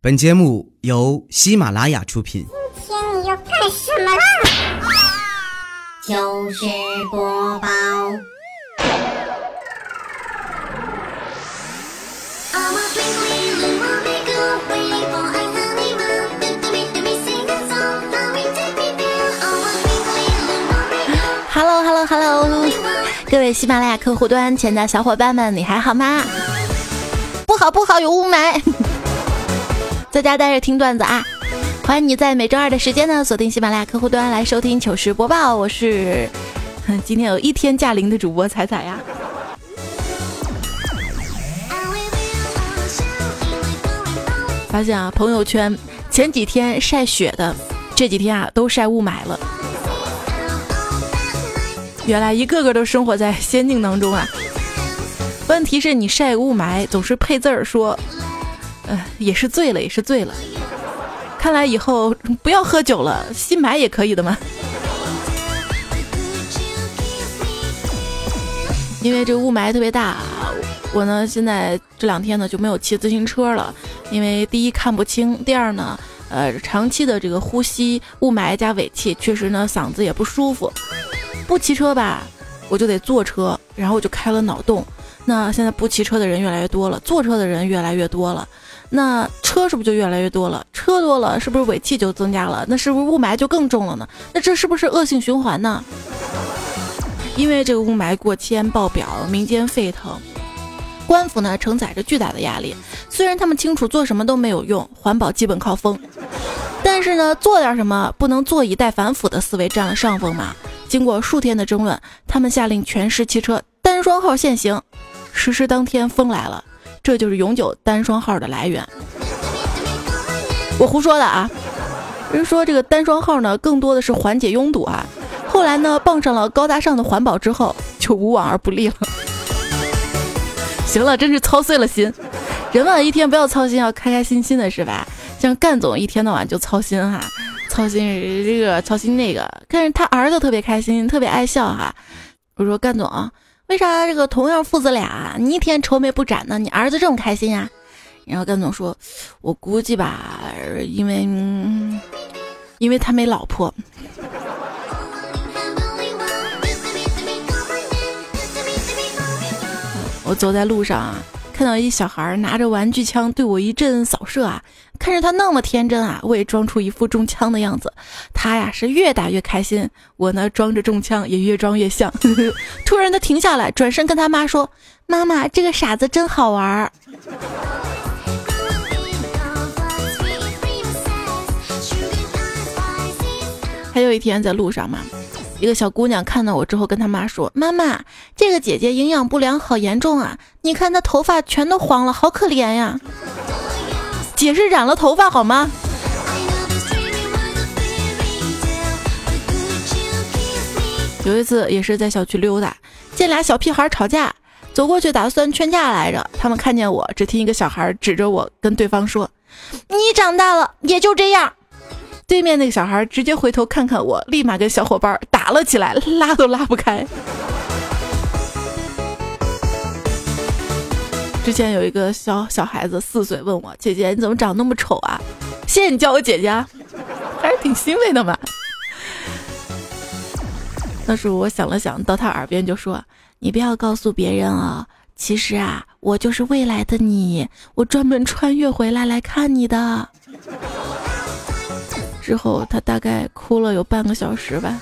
本节目由喜马拉雅出品。今天你要干什么啦？就是播报。Hello Hello Hello，各位喜马拉雅客户端前的小伙伴们，你还好吗？不好不好，有雾霾。在家待着听段子啊！欢迎你在每周二的时间呢锁定喜马拉雅客户端来收听糗事播报。我是 今天有一天驾临的主播彩彩呀。发现啊，朋友圈前几天晒雪的，这几天啊都晒雾霾了。原来一个个都生活在仙境当中啊！问题是你晒雾霾总是配字儿说。呃，也是醉了，也是醉了。看来以后不要喝酒了，新买也可以的嘛。因为这雾霾特别大，我呢现在这两天呢就没有骑自行车了，因为第一看不清，第二呢，呃，长期的这个呼吸雾霾加尾气，确实呢嗓子也不舒服。不骑车吧，我就得坐车，然后我就开了脑洞。那现在不骑车的人越来越多了，坐车的人越来越多了。那车是不是就越来越多了？车多了，是不是尾气就增加了？那是不是雾霾就更重了呢？那这是不是恶性循环呢？因为这个雾霾过千爆表，民间沸腾，官府呢承载着巨大的压力。虽然他们清楚做什么都没有用，环保基本靠风，但是呢，做点什么不能坐以待反腐的思维占了上风嘛。经过数天的争论，他们下令全市汽车单双号限行，实施当天风来了。这就是永久单双号的来源。我胡说的啊！人说这个单双号呢，更多的是缓解拥堵啊。后来呢，傍上了高大上的环保之后，就无往而不利了。行了，真是操碎了心。人嘛，一天不要操心，要开开心心的是吧？像干总一天到晚就操心哈，操心这个，操心那个。但是他儿子特别开心，特别爱笑哈。我说干总啊。为啥这个同样父子俩，你一天愁眉不展呢？你儿子这么开心呀？然后甘总说：“我估计吧，因为因为他没老婆。”我走在路上啊。看到一小孩拿着玩具枪对我一阵扫射啊，看着他那么天真啊，我也装出一副中枪的样子。他呀是越打越开心，我呢装着中枪也越装越像。突然他停下来，转身跟他妈说：“妈妈，这个傻子真好玩。”还有一天在路上嘛。一个小姑娘看到我之后，跟她妈说：“妈妈，这个姐姐营养不良好严重啊！你看她头发全都黄了，好可怜呀。”姐是染了头发好吗？有一次也是在小区溜达，见俩小屁孩吵架，走过去打算劝架来着。他们看见我，只听一个小孩指着我跟对方说：“你长大了也就这样。”对面那个小孩直接回头看看我，立马跟小伙伴打了起来，拉都拉不开。之前有一个小小孩子四岁问我：“姐姐，你怎么长那么丑啊？”谢谢你叫我姐姐，还是挺欣慰的嘛。那时我想了想，到他耳边就说：“你不要告诉别人啊，其实啊，我就是未来的你，我专门穿越回来来看你的。”之后，他大概哭了有半个小时吧。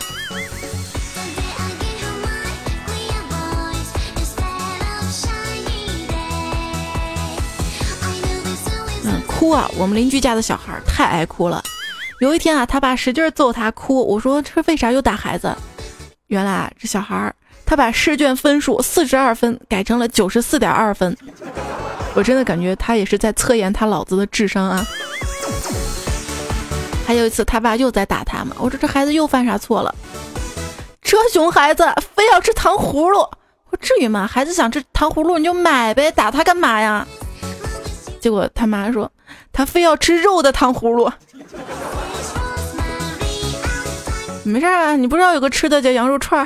嗯，哭啊！我们邻居家的小孩太爱哭了。有一天啊，他爸使劲揍他哭。我说这为啥又打孩子？原来啊，这小孩他把试卷分数四十二分改成了九十四点二分。我真的感觉他也是在测验他老子的智商啊。还有一次，他爸又在打他嘛。我说这孩子又犯啥错了？这熊孩子非要吃糖葫芦，我至于吗？孩子想吃糖葫芦你就买呗，打他干嘛呀？结果他妈说他非要吃肉的糖葫芦。没事啊，你不知道有个吃的叫羊肉串。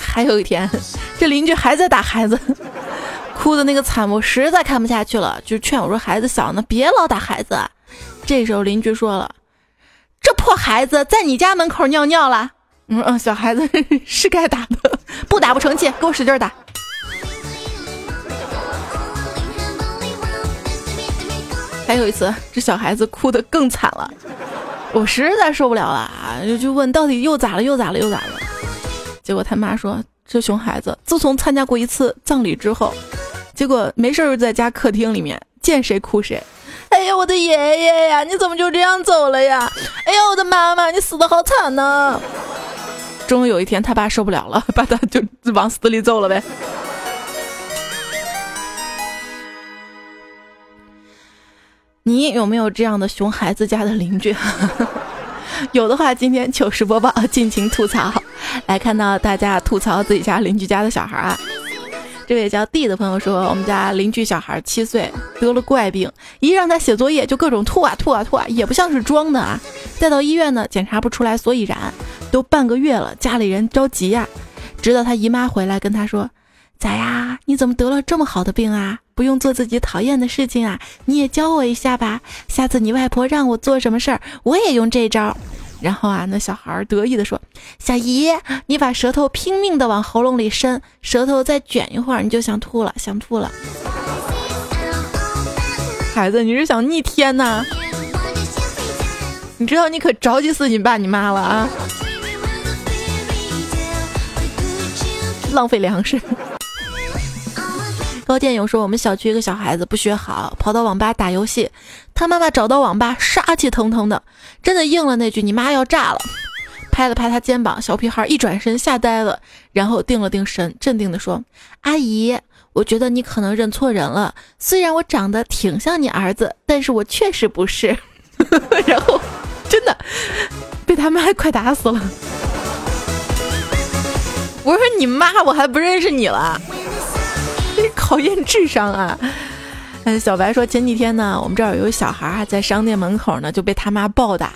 还有一天，这邻居还在打孩子。哭的那个惨，我实在看不下去了，就劝我说：“孩子小呢，别老打孩子。”这时候邻居说了：“这破孩子在你家门口尿尿了。”我说：“嗯，小孩子 是该打的，不打不成器，给我使劲打。”还有一次，这小孩子哭得更惨了，我实在受不了了啊，就就问到底又咋了？又咋了？又咋了？结果他妈说，这熊孩子自从参加过一次葬礼之后，结果没事就在家客厅里面见谁哭谁。哎呀，我的爷爷呀，你怎么就这样走了呀？哎呀，我的妈妈，你死的好惨呐！终于有一天，他爸受不了了，把他就往死里揍了呗。你有没有这样的熊孩子家的邻居？有的话，今天糗事播报，尽情吐槽。来看到大家吐槽自己家邻居家的小孩啊。这位叫 D 的朋友说，我们家邻居小孩七岁得了怪病，一让他写作业就各种吐啊吐啊吐啊，也不像是装的啊。带到医院呢，检查不出来所以然，都半个月了，家里人着急呀。直到他姨妈回来跟他说。咋呀？你怎么得了这么好的病啊？不用做自己讨厌的事情啊？你也教我一下吧。下次你外婆让我做什么事儿，我也用这招。然后啊，那小孩得意地说：“小姨，你把舌头拼命的往喉咙里伸，舌头再卷一会儿，你就想吐了，想吐了。”孩子，你是想逆天呐？你知道你可着急死你爸你妈了啊！浪费粮食。高建勇说：“我们小区一个小孩子不学好，跑到网吧打游戏，他妈妈找到网吧，杀气腾腾的，真的应了那句‘你妈要炸了’，拍了拍他肩膀，小屁孩一转身吓呆了，然后定了定神，镇定的说：‘阿姨，我觉得你可能认错人了，虽然我长得挺像你儿子，但是我确实不是。’ 然后真的被他妈快打死了。我说你妈，我还不认识你了。” 考验智商啊！嗯，小白说前几天呢，我们这儿有个小孩在商店门口呢，就被他妈暴打。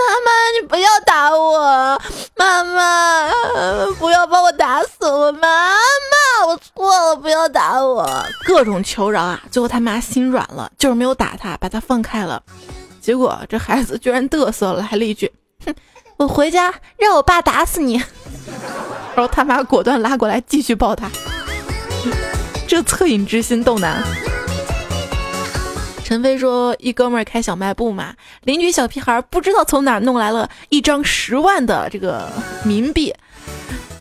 妈妈，你不要打我！妈妈，不要把我打死我！妈妈，我错了，不要打我！各种求饶啊！最后他妈心软了，就是没有打他，把他放开了。结果这孩子居然嘚瑟了来了一句：“哼，我回家让我爸打死你！” 然后他妈果断拉过来继续抱他。这恻隐之心逗难。陈飞说：“一哥们儿开小卖部嘛，邻居小屁孩不知道从哪弄来了一张十万的这个冥币，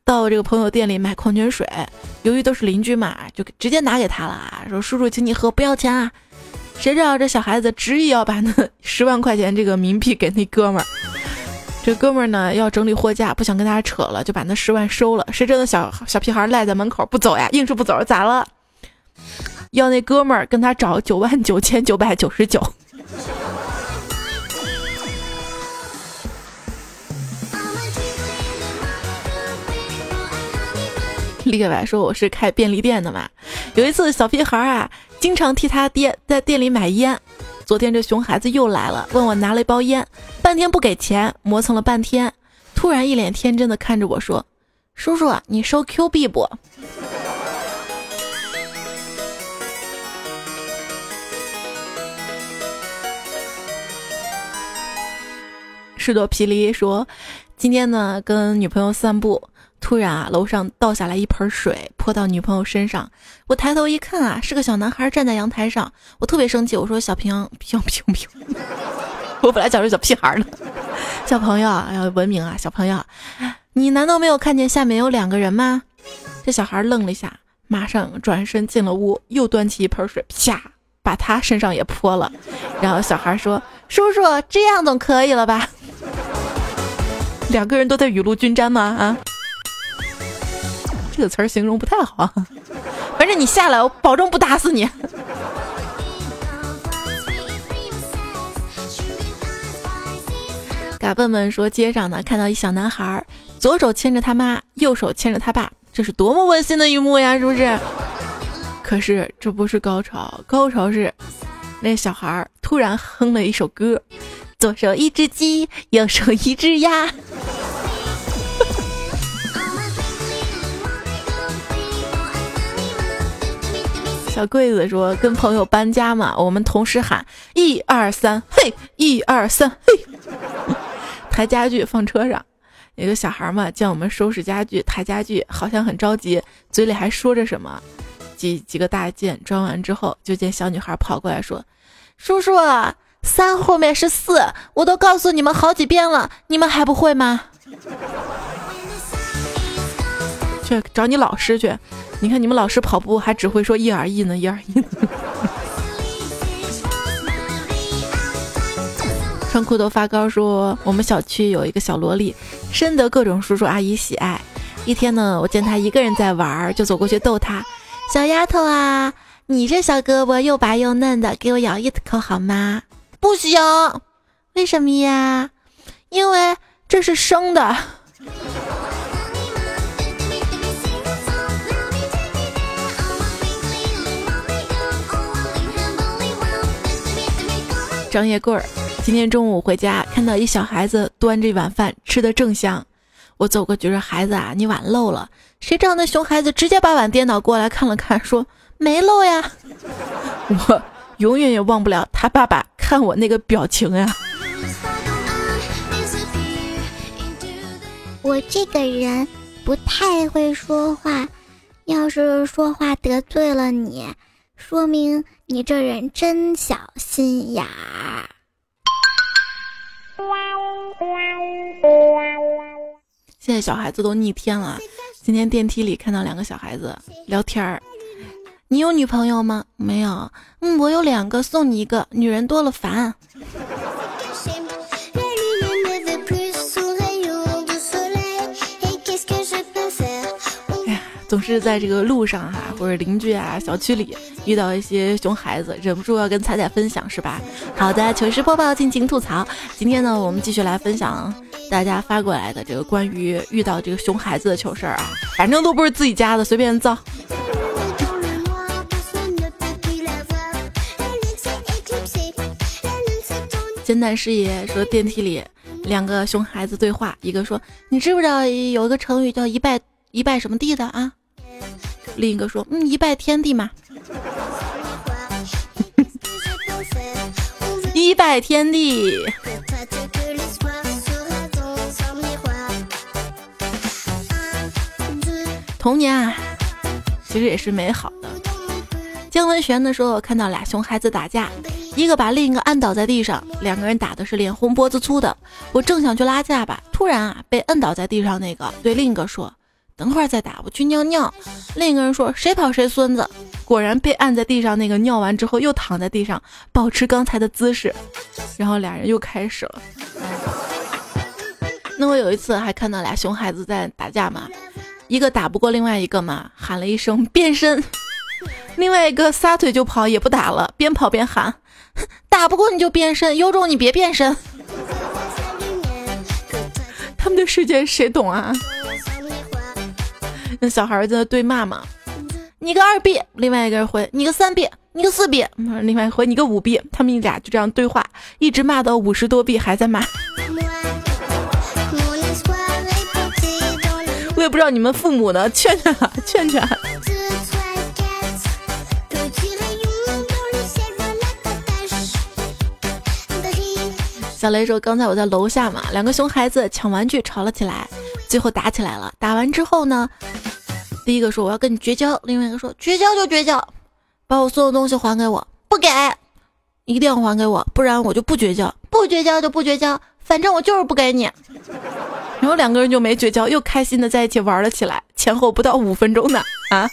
到这个朋友店里买矿泉水。由于都是邻居嘛，就直接拿给他了，说叔叔，请你喝，不要钱啊。谁知道这小孩子执意要把那 十万块钱这个冥币给那哥们儿。这哥们儿呢要整理货架，不想跟大家扯了，就把那十万收了。谁知道小小屁孩赖在门口不走呀，硬是不走，咋了？”要那哥们儿跟他找九万九千九百九十九。李白说：“我是开便利店的嘛。有一次，小屁孩啊，经常替他爹在店里买烟。昨天这熊孩子又来了，问我拿了一包烟，半天不给钱，磨蹭了半天，突然一脸天真的看着我说：‘叔叔，你收 Q 币不？’”士多啤梨说：“今天呢，跟女朋友散步，突然啊，楼上倒下来一盆水，泼到女朋友身上。我抬头一看啊，是个小男孩站在阳台上。我特别生气，我说：‘小平平平平。’我本来想说小屁孩呢，小朋友要文明啊，小朋友，你难道没有看见下面有两个人吗？这小孩愣了一下，马上转身进了屋，又端起一盆水，啪，把他身上也泼了。然后小孩说：‘叔叔，这样总可以了吧？’两个人都在雨露均沾吗？啊，这个词儿形容不太好。反正你下来，我保证不打死你。嘎笨笨说，街上呢看到一小男孩，左手牵着他妈，右手牵着他爸，这是多么温馨的一幕呀，是不是？可是这不是高潮，高潮是那小孩突然哼了一首歌。左手一只鸡，右手一只鸭。小桂子说：“跟朋友搬家嘛，我们同时喊一二三，嘿，一二三，嘿，抬家具放车上。有个小孩嘛，见我们收拾家具、抬家具，好像很着急，嘴里还说着什么。几几个大件装完之后，就见小女孩跑过来说：‘叔叔，三后面是四，我都告诉你们好几遍了，你们还不会吗？’去找你老师去。”你看你们老师跑步还只会说一二一呢，一二一。穿裤头发高说，我们小区有一个小萝莉，深得各种叔叔阿姨喜爱。一天呢，我见她一个人在玩，就走过去逗她：“小丫头啊，你这小胳膊又白又嫩的，给我咬一口好吗？”不行，为什么呀？因为这是生的。张叶棍儿，今天中午回家看到一小孩子端着一碗饭吃的正香，我走过去说：“孩子啊，你碗漏了。”谁知道那熊孩子直接把碗颠倒过来看了看，说：“没漏呀。”我永远也忘不了他爸爸看我那个表情呀。我这个人不太会说话，要是说话得罪了你，说明。你这人真小心眼儿。现在小孩子都逆天了。今天电梯里看到两个小孩子聊天儿。你有女朋友吗？没有。嗯，我有两个，送你一个。女人多了烦。总是在这个路上哈，或者邻居啊、小区里遇到一些熊孩子，忍不住要跟彩彩分享，是吧？好的，糗事播报，尽情吐槽。今天呢，我们继续来分享大家发过来的这个关于遇到这个熊孩子的糗事儿啊，反正都不是自己家的，随便造。艰难事业说电梯里两个熊孩子对话，一个说：“你知不知道有一个成语叫一拜一拜什么地的啊？”另一个说：“嗯，一拜天地嘛，一拜天地。”童年啊，其实也是美好的。姜文玄的时候，看到俩熊孩子打架，一个把另一个按倒在地上，两个人打的是脸红脖子粗的。我正想去拉架吧，突然啊，被摁倒在地上那个对另一个说。等会儿再打，我去尿尿。另一个人说：“谁跑谁孙子。”果然被按在地上，那个尿完之后又躺在地上，保持刚才的姿势。然后俩人又开始了。那我有一次还看到俩熊孩子在打架嘛，一个打不过另外一个嘛，喊了一声变身，另外一个撒腿就跑，也不打了，边跑边喊：“ 打不过你就变身，有种你别变身。”他们的世界谁懂啊？那小孩在那对骂嘛，你个二 B，另外一个人回你个三 B，你个四 B，另外一回你个五 B，他们俩就这样对话，一直骂到五十多 B 还在骂。我也不知道你们父母呢，劝劝啊，劝劝。小雷说：“刚才我在楼下嘛，两个熊孩子抢玩具吵了起来，最后打起来了。打完之后呢，第一个说我要跟你绝交，另外一个说绝交就绝交，把我所有东西还给我，不给，一定要还给我，不然我就不绝交，不绝交就不绝交，反正我就是不给你。然后两个人就没绝交，又开心的在一起玩了起来，前后不到五分钟呢，啊。”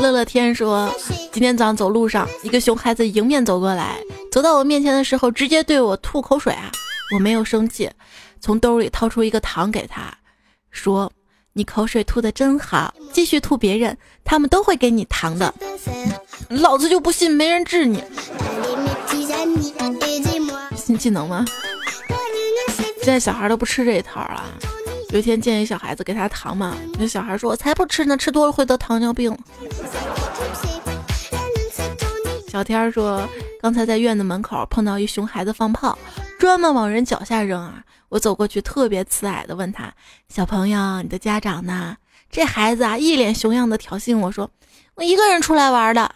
乐乐天说：“今天早上走路上，一个熊孩子迎面走过来，走到我面前的时候，直接对我吐口水啊！我没有生气，从兜里掏出一个糖给他，说：‘你口水吐的真好，继续吐别人，他们都会给你糖的。’老子就不信没人治你，新技能吗？现在小孩都不吃这一套了。”有一天见一小孩子给他糖嘛，那小孩说：“我才不吃呢，吃多了会得糖尿病。”小天说：“刚才在院子门口碰到一熊孩子放炮，专门往人脚下扔啊！我走过去，特别慈爱的问他：“小朋友，你的家长呢？”这孩子啊，一脸熊样的挑衅我说：“一个人出来玩的。”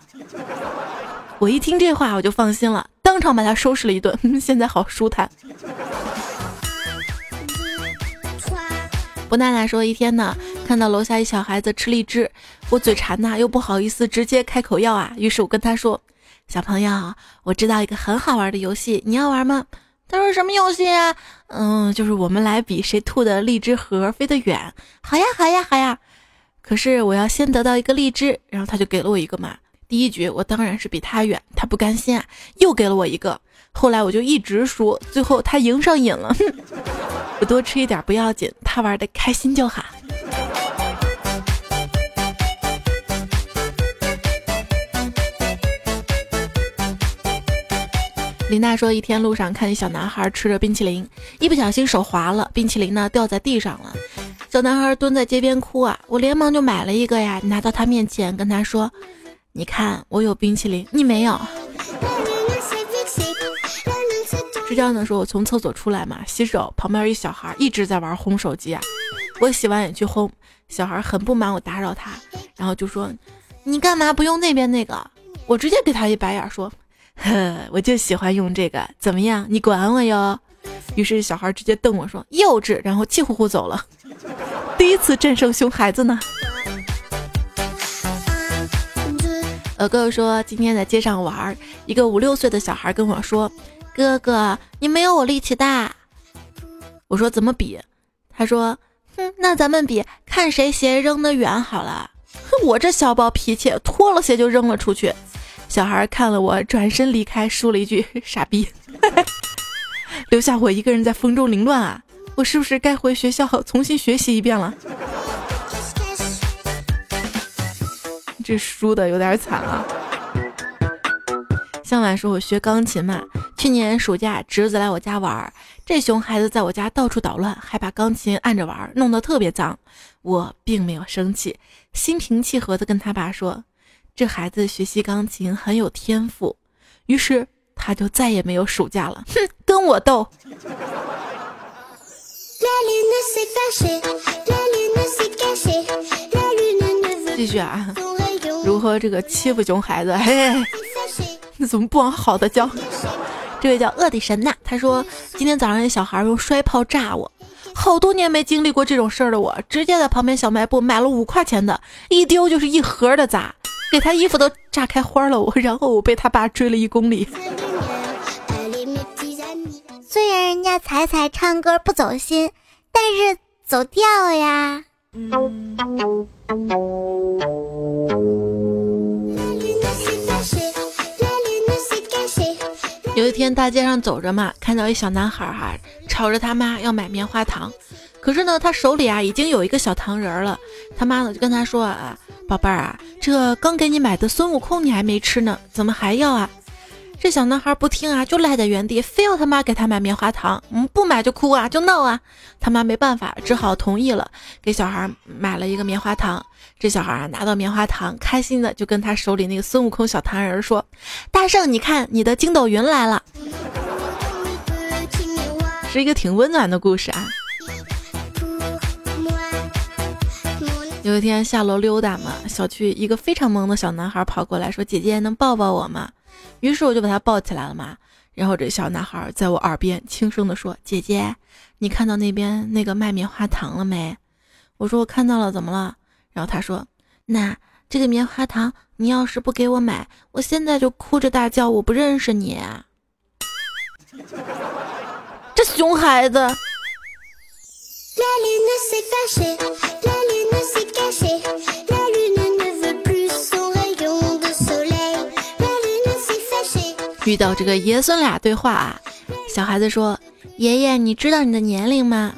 我一听这话，我就放心了，当场把他收拾了一顿。现在好舒坦。不奈奈说：“一天呢，看到楼下一小孩子吃荔枝，我嘴馋呐，又不好意思直接开口要啊，于是我跟他说：‘小朋友，我知道一个很好玩的游戏，你要玩吗？’他说：‘什么游戏啊？’嗯，就是我们来比谁吐的荔枝核飞得远。好呀，好呀，好呀。可是我要先得到一个荔枝，然后他就给了我一个嘛。”第一局我当然是比他远，他不甘心啊，又给了我一个。后来我就一直输，最后他赢上瘾了。我多吃一点不要紧，他玩的开心就好。林娜说，一天路上看见小男孩吃着冰淇淋，一不小心手滑了，冰淇淋呢掉在地上了。小男孩蹲在街边哭啊，我连忙就买了一个呀，拿到他面前跟他说。你看，我有冰淇淋，你没有。是这样的，说我从厕所出来嘛，洗手，旁边一小孩一直在玩轰手机啊。我洗完也去轰，小孩很不满我打扰他，然后就说：“你干嘛不用那边那个？”我直接给他一白眼，说：“呵，我就喜欢用这个，怎么样？你管我哟。”于是小孩直接瞪我说：“幼稚！”然后气呼呼走了。第一次战胜熊孩子呢。呃，哥哥说今天在街上玩，一个五六岁的小孩跟我说：“哥哥，你没有我力气大。”我说：“怎么比？”他说：“哼，那咱们比看谁鞋扔得远好了。”哼，我这小暴脾气，脱了鞋就扔了出去。小孩看了我，转身离开，说了一句：“傻逼。”留下我一个人在风中凌乱啊！我是不是该回学校重新学习一遍了？这输的有点惨啊！向晚说：“我学钢琴嘛，去年暑假侄子来我家玩，这熊孩子在我家到处捣乱，还把钢琴按着玩，弄得特别脏。我并没有生气，心平气和的跟他爸说：这孩子学习钢琴很有天赋。于是他就再也没有暑假了。哼，跟我斗。”继续啊。如何这个欺负熊孩子？嘿，那怎么不往好的教？这位叫恶的神呐，他说今天早上那小孩用摔炮炸我，好多年没经历过这种事儿的我，直接在旁边小卖部买了五块钱的，一丢就是一盒的砸，给他衣服都炸开花了。我然后我被他爸追了一公里。虽然人家彩彩唱歌不走心，但是走调呀。有一天大街上走着嘛，看到一小男孩哈，吵着他妈要买棉花糖，可是呢，他手里啊已经有一个小糖人了。他妈呢就跟他说啊，宝贝儿啊，这刚给你买的孙悟空你还没吃呢，怎么还要啊？这小男孩不听啊，就赖在原地，非要他妈给他买棉花糖。嗯，不买就哭啊，就闹啊。他妈没办法，只好同意了，给小孩买了一个棉花糖。这小孩啊，拿到棉花糖，开心的就跟他手里那个孙悟空小糖人说：“大圣，你看，你的筋斗云来了。”是一个挺温暖的故事啊。有一天下楼溜达嘛，小区一个非常萌的小男孩跑过来说：“姐姐，能抱抱我吗？”于是我就把他抱起来了嘛，然后这小男孩在我耳边轻声的说：“姐姐，你看到那边那个卖棉花糖了没？”我说：“我看到了，怎么了？”然后他说：“那这个棉花糖，你要是不给我买，我现在就哭着大叫我不认识你。”这熊孩子。遇到这个爷孙俩对话啊，小孩子说：“爷爷，你知道你的年龄吗？”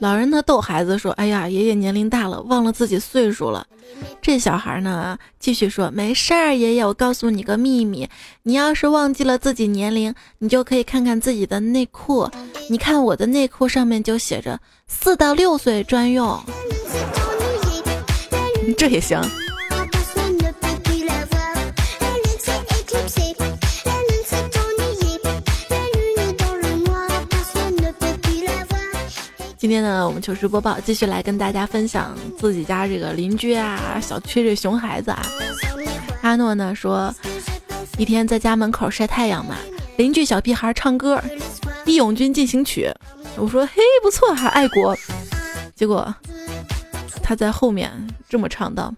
老人呢逗孩子说：“哎呀，爷爷年龄大了，忘了自己岁数了。”这小孩呢继续说：“没事儿，爷爷，我告诉你个秘密，你要是忘记了自己年龄，你就可以看看自己的内裤，你看我的内裤上面就写着四到六岁专用。”这也行。今天呢，我们糗事播报继续来跟大家分享自己家这个邻居啊，小区这熊孩子啊。阿诺呢说，一天在家门口晒太阳嘛，邻居小屁孩唱歌《义勇军进行曲》，我说嘿不错，还爱国。结果他在后面这么唱道：“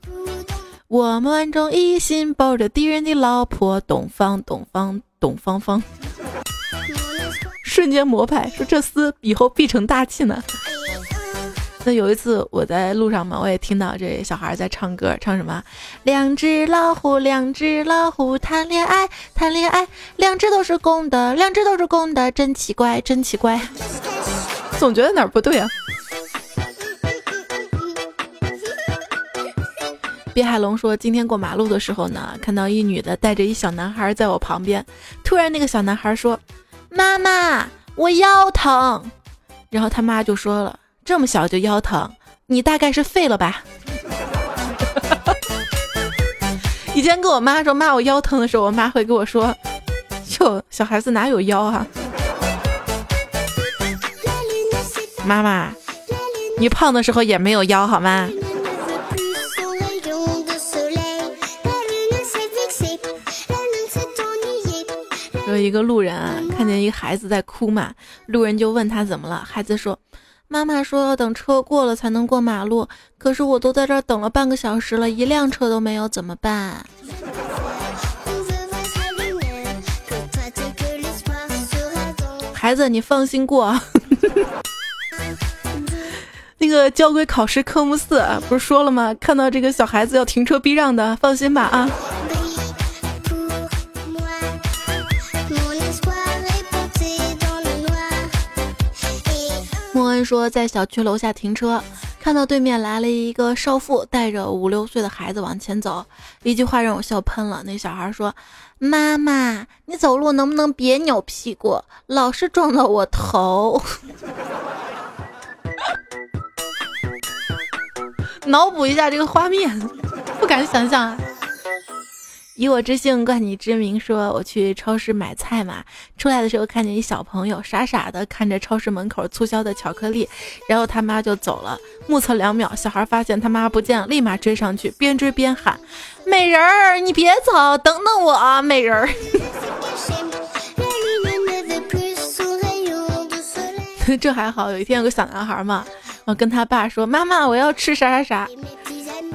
我们万众一心抱着敌人的老婆，东方东方东方方。”瞬间膜拜，说这厮以后必成大器呢。那有一次我在路上嘛，我也听到这小孩在唱歌，唱什么？两只老虎，两只老虎谈恋爱，谈恋爱，两只都是公的，两只都是公的，真奇怪，真奇怪。总觉得哪儿不对啊。毕海龙说，今天过马路的时候呢，看到一女的带着一小男孩在我旁边，突然那个小男孩说。妈妈，我腰疼，然后他妈就说了：“这么小就腰疼，你大概是废了吧？” 以前跟我妈说骂我腰疼的时候，我妈会跟我说：“哟，小孩子哪有腰啊？”妈妈，你胖的时候也没有腰好吗？有一个路人啊，看见一个孩子在哭嘛，路人就问他怎么了。孩子说：“妈妈说要等车过了才能过马路，可是我都在这儿等了半个小时了，一辆车都没有，怎么办？” 孩子，你放心过。那个交规考试科目四不是说了吗？看到这个小孩子要停车避让的，放心吧啊。说，在小区楼下停车，看到对面来了一个少妇，带着五六岁的孩子往前走，一句话让我笑喷了。那小孩说：“妈妈，你走路能不能别扭屁股，老是撞到我头？” 脑补一下这个画面，不敢想象啊。以我之姓冠你之名，说我去超市买菜嘛，出来的时候看见一小朋友傻傻的看着超市门口促销的巧克力，然后他妈就走了，目测两秒，小孩发现他妈不见了，立马追上去，边追边喊：“美人儿，你别走，等等我啊，美人儿。”这还好，有一天有个小男孩嘛，我跟他爸说：“妈妈，我要吃啥啥啥。”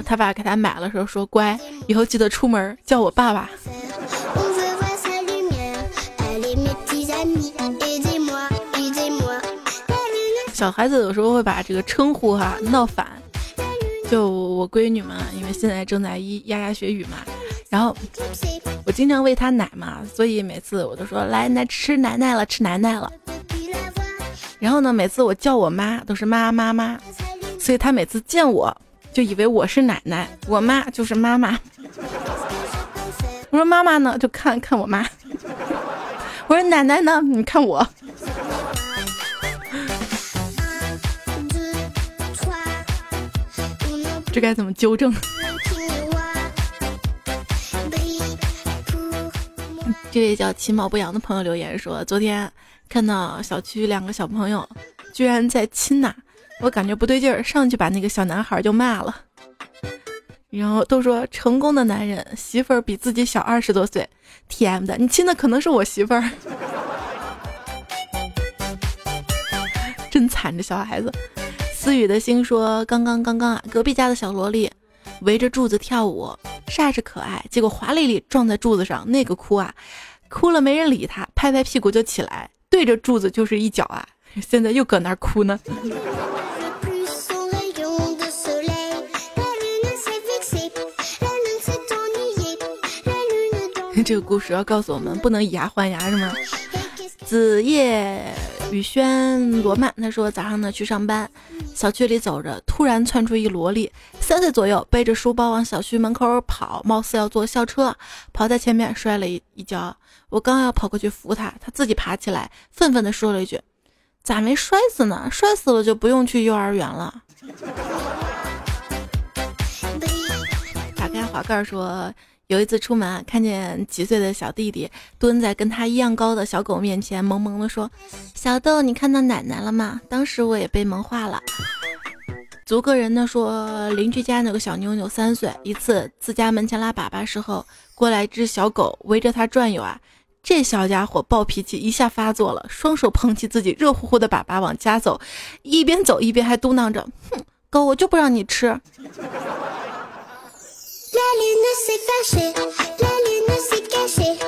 他爸给他买了时候说：“乖，以后记得出门叫我爸爸。”小孩子有时候会把这个称呼哈闹反。就我闺女嘛，因为现在正在咿呀呀学语嘛，然后我经常喂她奶嘛，所以每次我都说：“来，奶吃奶奶了，吃奶奶了。”然后呢，每次我叫我妈都是妈妈妈，所以她每次见我。就以为我是奶奶，我妈就是妈妈。我说妈妈呢，就看看我妈。我说奶奶呢，你看我。这该怎么纠正？这位叫其貌不扬的朋友留言说，昨天看到小区两个小朋友居然在亲呐。我感觉不对劲儿，上去把那个小男孩就骂了。然后都说成功的男人媳妇儿比自己小二十多岁，T.M 的，你亲的可能是我媳妇儿，真惨这小孩子。思雨的心说，刚刚刚刚啊，隔壁家的小萝莉围着柱子跳舞，煞是可爱，结果华丽丽撞在柱子上，那个哭啊，哭了没人理他，拍拍屁股就起来，对着柱子就是一脚啊，现在又搁那儿哭呢。这个故事要告诉我们，不能以牙还牙，是吗？子夜雨轩罗曼他说早上呢去上班，小区里走着，突然窜出一萝莉，三岁左右，背着书包往小区门口跑，貌似要坐校车，跑在前面摔了一一跤。我刚要跑过去扶他，他自己爬起来，愤愤地说了一句：“咋没摔死呢？摔死了就不用去幼儿园了。”打开滑盖说。有一次出门啊，看见几岁的小弟弟蹲在跟他一样高的小狗面前，萌萌的说：“小豆，你看到奶奶了吗？”当时我也被萌化了。足个人呢说，邻居家那个小妞妞三岁，一次自家门前拉粑粑时候，过来只小狗围着它转悠啊，这小家伙暴脾气一下发作了，双手捧起自己热乎乎的粑粑往家走，一边走一边还嘟囔着：“哼，狗我就不让你吃。”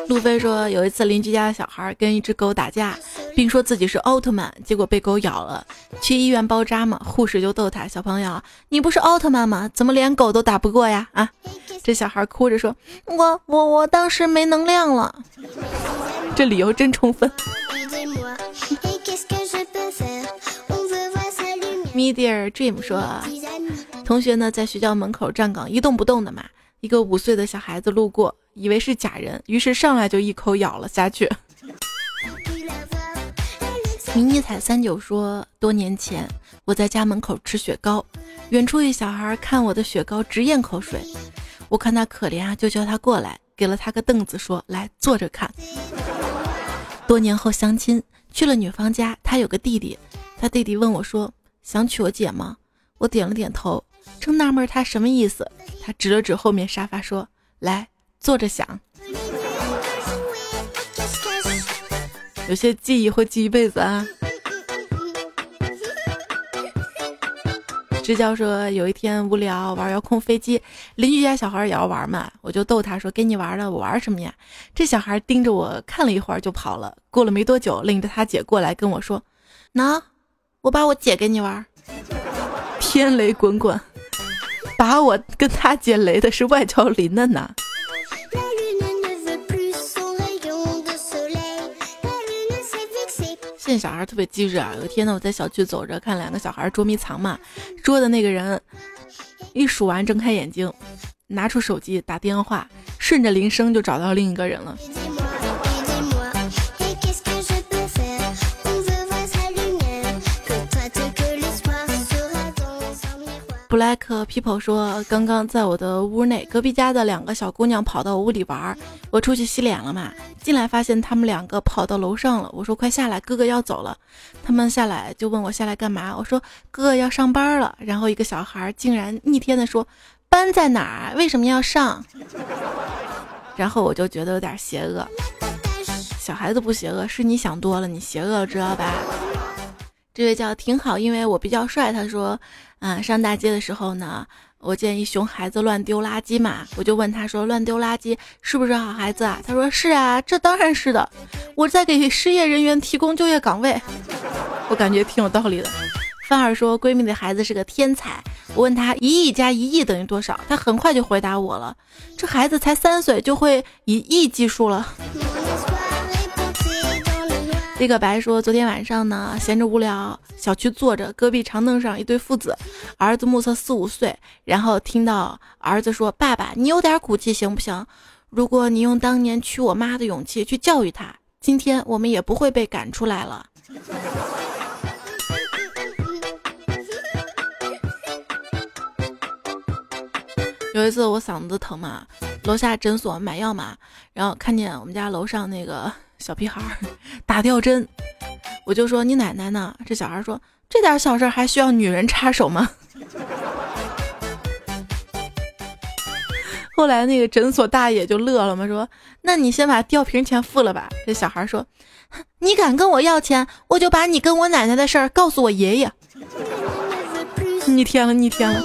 路飞说，有一次邻居家的小孩跟一只狗打架，并说自己是奥特曼，结果被狗咬了，去医院包扎嘛。护士就逗他：“小朋友，你不是奥特曼吗？怎么连狗都打不过呀？”啊，这小孩哭着说：“我我我当时没能量了。”这理由真充分。Me dear dream 说，同学呢在学校门口站岗一动不动的嘛。一个五岁的小孩子路过，以为是假人，于是上来就一口咬了下去。迷你彩三九说，多年前我在家门口吃雪糕，远处一小孩看我的雪糕直咽口水，我看他可怜啊，就叫他过来，给了他个凳子，说来坐着看。多年后相亲去了女方家，他有个弟弟，他弟弟问我说想娶我姐吗？我点了点头。正纳闷他什么意思，他指了指后面沙发说：“来坐着想。”有些记忆会记一辈子啊。支教说有一天无聊玩遥控飞机，邻居家小孩也要玩嘛，我就逗他说：“给你玩了，我玩什么呀？”这小孩盯着我看了一会儿就跑了。过了没多久，领着他姐过来跟我说：“喏，我把我姐给你玩。”天雷滚滚。把我跟他姐雷的是外焦里嫩呐。现在小孩特别机智啊！有一天呢，我在小区走着，看两个小孩捉迷藏嘛，捉的那个人一数完，睁开眼睛，拿出手机打电话，顺着铃声就找到另一个人了。Black people 说，刚刚在我的屋内，隔壁家的两个小姑娘跑到我屋里玩，我出去洗脸了嘛，进来发现他们两个跑到楼上了。我说快下来，哥哥要走了。他们下来就问我下来干嘛，我说哥哥要上班了。然后一个小孩竟然逆天的说，班在哪儿？为什么要上？然后我就觉得有点邪恶。小孩子不邪恶，是你想多了，你邪恶知道吧？这位叫挺好，因为我比较帅。他说，嗯，上大街的时候呢，我见一熊孩子乱丢垃圾嘛，我就问他说，乱丢垃圾是不是好孩子啊？他说是啊，这当然是的，我在给失业人员提供就业岗位。我感觉挺有道理的。范儿说，闺蜜的孩子是个天才。我问他一亿加一亿等于多少，他很快就回答我了。这孩子才三岁就会以亿计数了。李可白说：“昨天晚上呢，闲着无聊，小区坐着，隔壁长凳上一对父子，儿子目测四五岁，然后听到儿子说：‘爸爸，你有点骨气行不行？如果你用当年娶我妈的勇气去教育他，今天我们也不会被赶出来了。’有一次我嗓子疼嘛，楼下诊所买药嘛，然后看见我们家楼上那个。”小屁孩打吊针，我就说你奶奶呢？这小孩说这点小事还需要女人插手吗？后来那个诊所大爷就乐了嘛，说那你先把吊瓶钱付了吧。这小孩说你敢跟我要钱，我就把你跟我奶奶的事儿告诉我爷爷。逆天了，逆天了。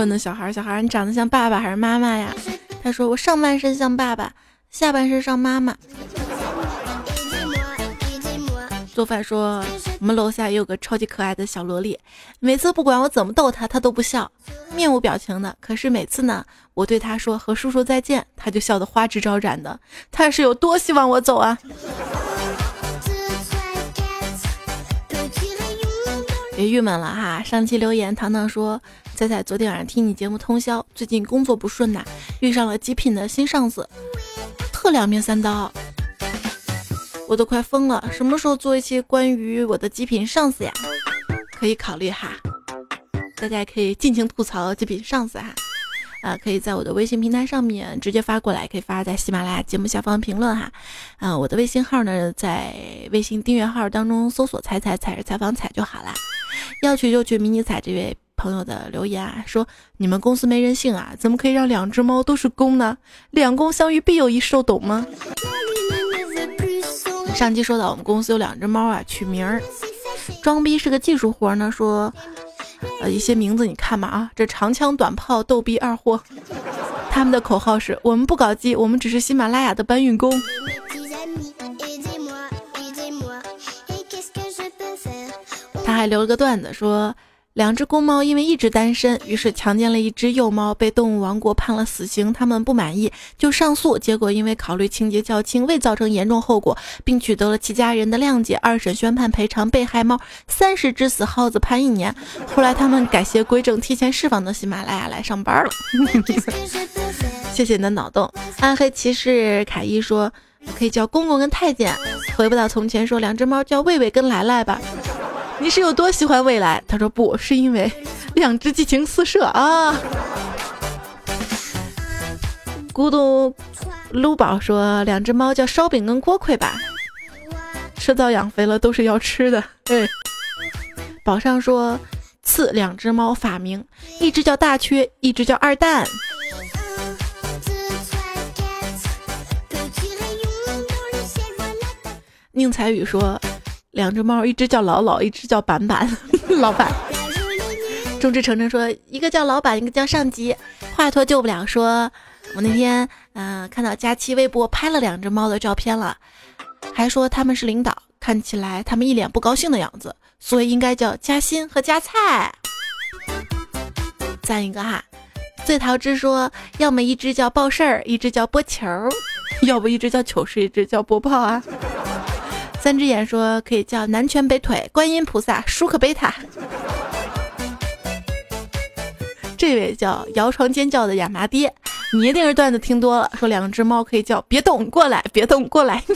问的小孩，小孩，你长得像爸爸还是妈妈呀？他说我上半身像爸爸，下半身像妈妈。做饭说我们楼下也有个超级可爱的小萝莉，每次不管我怎么逗她，她都不笑，面无表情的。可是每次呢，我对她说和叔叔再见，她就笑得花枝招展的。她是有多希望我走啊？别郁闷了哈，上期留言糖糖说。仔仔，昨天晚上听你节目通宵，最近工作不顺呐，遇上了极品的新上司，特两面三刀，我都快疯了。什么时候做一期关于我的极品上司呀？可以考虑哈。大家可以尽情吐槽极品上司哈。啊，可以在我的微信平台上面直接发过来，可以发在喜马拉雅节目下方评论哈。啊，我的微信号呢，在微信订阅号当中搜索“彩彩彩是采访彩”就好啦。要取就取迷你彩这位朋友的留言啊，说你们公司没人性啊，怎么可以让两只猫都是公呢？两公相遇必有一受，懂吗？上期说到我们公司有两只猫啊，取名儿装逼是个技术活呢，说。呃，一些名字你看嘛啊，这长枪短炮逗逼二货，他们的口号是我们不搞基，我们只是喜马拉雅的搬运工。他还留了个段子说。两只公猫因为一直单身，于是强奸了一只幼猫，被动物王国判了死刑。他们不满意，就上诉。结果因为考虑情节较轻，未造成严重后果，并取得了其家人的谅解，二审宣判赔偿被害猫三十只死耗子，判一年。后来他们改邪归正，提前释放到喜马拉雅来上班了。谢谢你的脑洞。暗黑骑士凯伊说可以叫公公跟太监。回不到从前说两只猫叫魏魏跟来来吧。你是有多喜欢未来？他说不是因为 两只激情四射啊。咕咚撸宝说两只猫叫烧饼跟锅盔吧，吃早养肥了都是要吃的。对，宝上说赐两只猫法名，一只叫大缺，一只叫二蛋。宁采羽说。两只猫，一只叫老老，一只叫板板。老板，众志成城说，一个叫老板，一个叫上级。华佗救不了说，我那天嗯看到佳期微博拍了两只猫的照片了，还说他们是领导，看起来他们一脸不高兴的样子，所以应该叫加薪和加菜。赞一个哈。醉桃之说，要么一只叫报事儿，一只叫播球，要不一只叫糗事，一只叫播报啊。三只眼说可以叫南拳北腿、观音菩萨、舒克贝塔。这位叫摇床尖叫的亚麻爹，你一定是段子听多了。说两只猫可以叫别动过来，别动过来。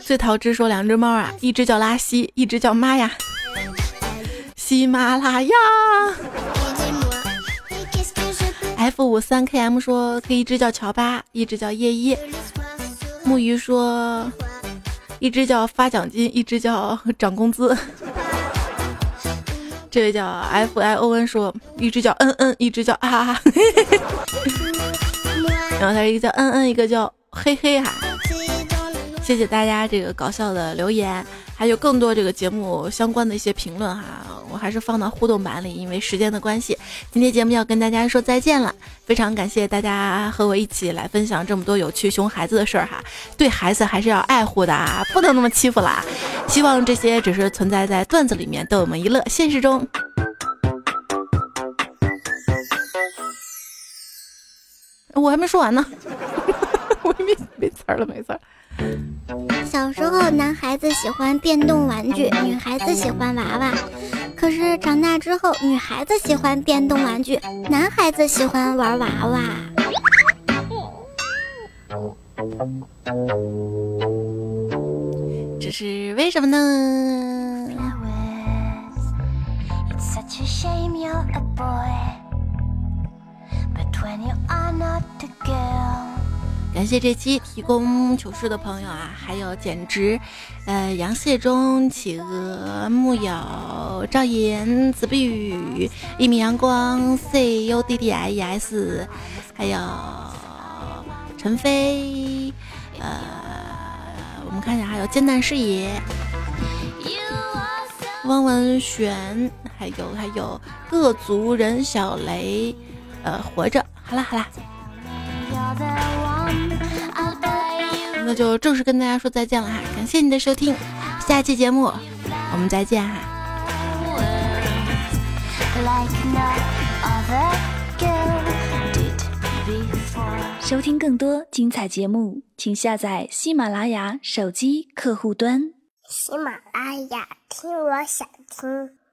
最桃之说两只猫啊，一只叫拉稀，一只叫妈呀。喜马拉雅。F 五三 KM 说可以一只叫乔巴，一只叫叶一。木鱼说一只叫发奖金，一只叫涨工资。这位叫 FION 说一只叫嗯嗯，一只叫啊。然后他一个叫嗯嗯，一个叫嘿嘿哈。谢谢大家这个搞笑的留言，还有更多这个节目相关的一些评论哈。我还是放到互动版里，因为时间的关系，今天节目要跟大家说再见了。非常感谢大家和我一起来分享这么多有趣熊孩子的事儿哈。对孩子还是要爱护的啊，不能那么欺负啦。希望这些只是存在在段子里面逗我们一乐，现实中我还没说完呢，我也没没词儿了，没词儿。小时候，男孩子喜欢电动玩具，女孩子喜欢娃娃。可是长大之后，女孩子喜欢电动玩具，男孩子喜欢玩娃娃。这是为什么呢？感谢这期提供糗事的朋友啊，还有简直，呃，杨谢忠、企鹅、木有、赵岩、子不语、一米阳光、C U D D I E S，还有陈飞，呃，我们看一下，还有艰难师爷、汪文璇，还有还有各族人小雷，呃，活着，好啦好啦。那就正式跟大家说再见了哈，感谢你的收听，下期节目我们再见哈。收听更多精彩节目，请下载喜马拉雅手机客户端。喜马拉雅，听我想听。